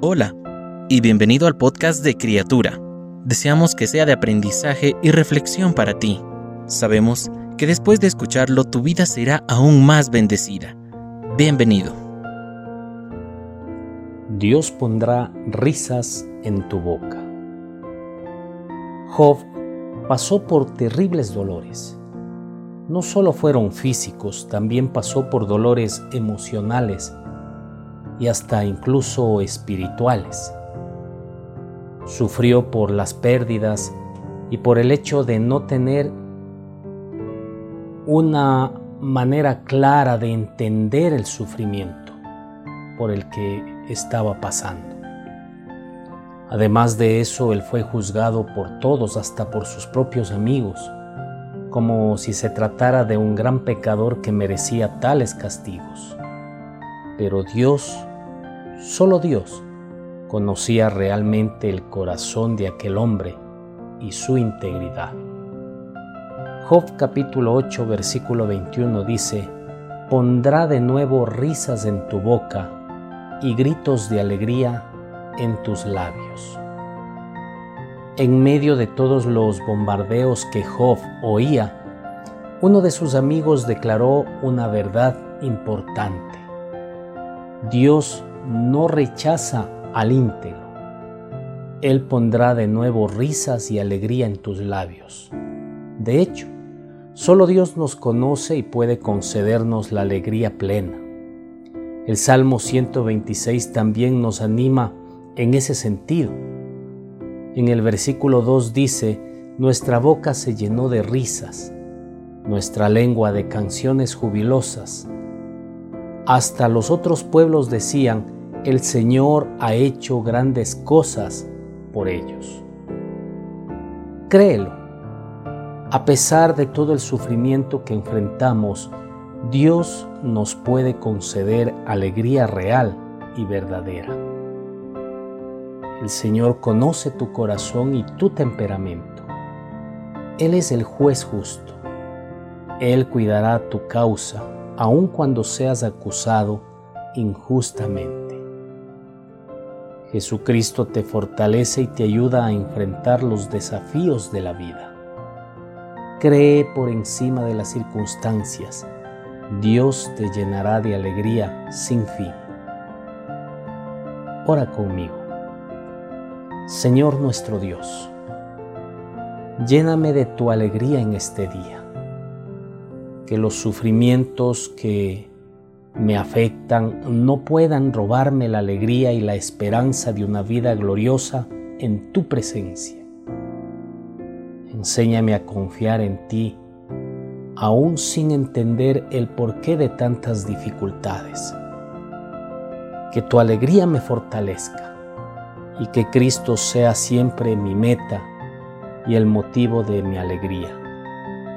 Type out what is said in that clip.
Hola y bienvenido al podcast de Criatura. Deseamos que sea de aprendizaje y reflexión para ti. Sabemos que después de escucharlo tu vida será aún más bendecida. Bienvenido. Dios pondrá risas en tu boca. Job pasó por terribles dolores. No solo fueron físicos, también pasó por dolores emocionales y hasta incluso espirituales. Sufrió por las pérdidas y por el hecho de no tener una manera clara de entender el sufrimiento por el que estaba pasando. Además de eso, él fue juzgado por todos, hasta por sus propios amigos, como si se tratara de un gran pecador que merecía tales castigos. Pero Dios, solo Dios, conocía realmente el corazón de aquel hombre y su integridad. Job capítulo 8 versículo 21 dice, Pondrá de nuevo risas en tu boca y gritos de alegría en tus labios. En medio de todos los bombardeos que Job oía, uno de sus amigos declaró una verdad importante. Dios no rechaza al íntegro. Él pondrá de nuevo risas y alegría en tus labios. De hecho, Solo Dios nos conoce y puede concedernos la alegría plena. El Salmo 126 también nos anima en ese sentido. En el versículo 2 dice, Nuestra boca se llenó de risas, nuestra lengua de canciones jubilosas. Hasta los otros pueblos decían, el Señor ha hecho grandes cosas por ellos. Créelo a pesar de todo el sufrimiento que enfrentamos, Dios nos puede conceder alegría real y verdadera. El Señor conoce tu corazón y tu temperamento. Él es el juez justo. Él cuidará tu causa, aun cuando seas acusado injustamente. Jesucristo te fortalece y te ayuda a enfrentar los desafíos de la vida. Cree por encima de las circunstancias. Dios te llenará de alegría sin fin. Ora conmigo. Señor nuestro Dios, lléname de tu alegría en este día. Que los sufrimientos que me afectan no puedan robarme la alegría y la esperanza de una vida gloriosa en tu presencia. Enséñame a confiar en ti, aún sin entender el porqué de tantas dificultades. Que tu alegría me fortalezca y que Cristo sea siempre mi meta y el motivo de mi alegría.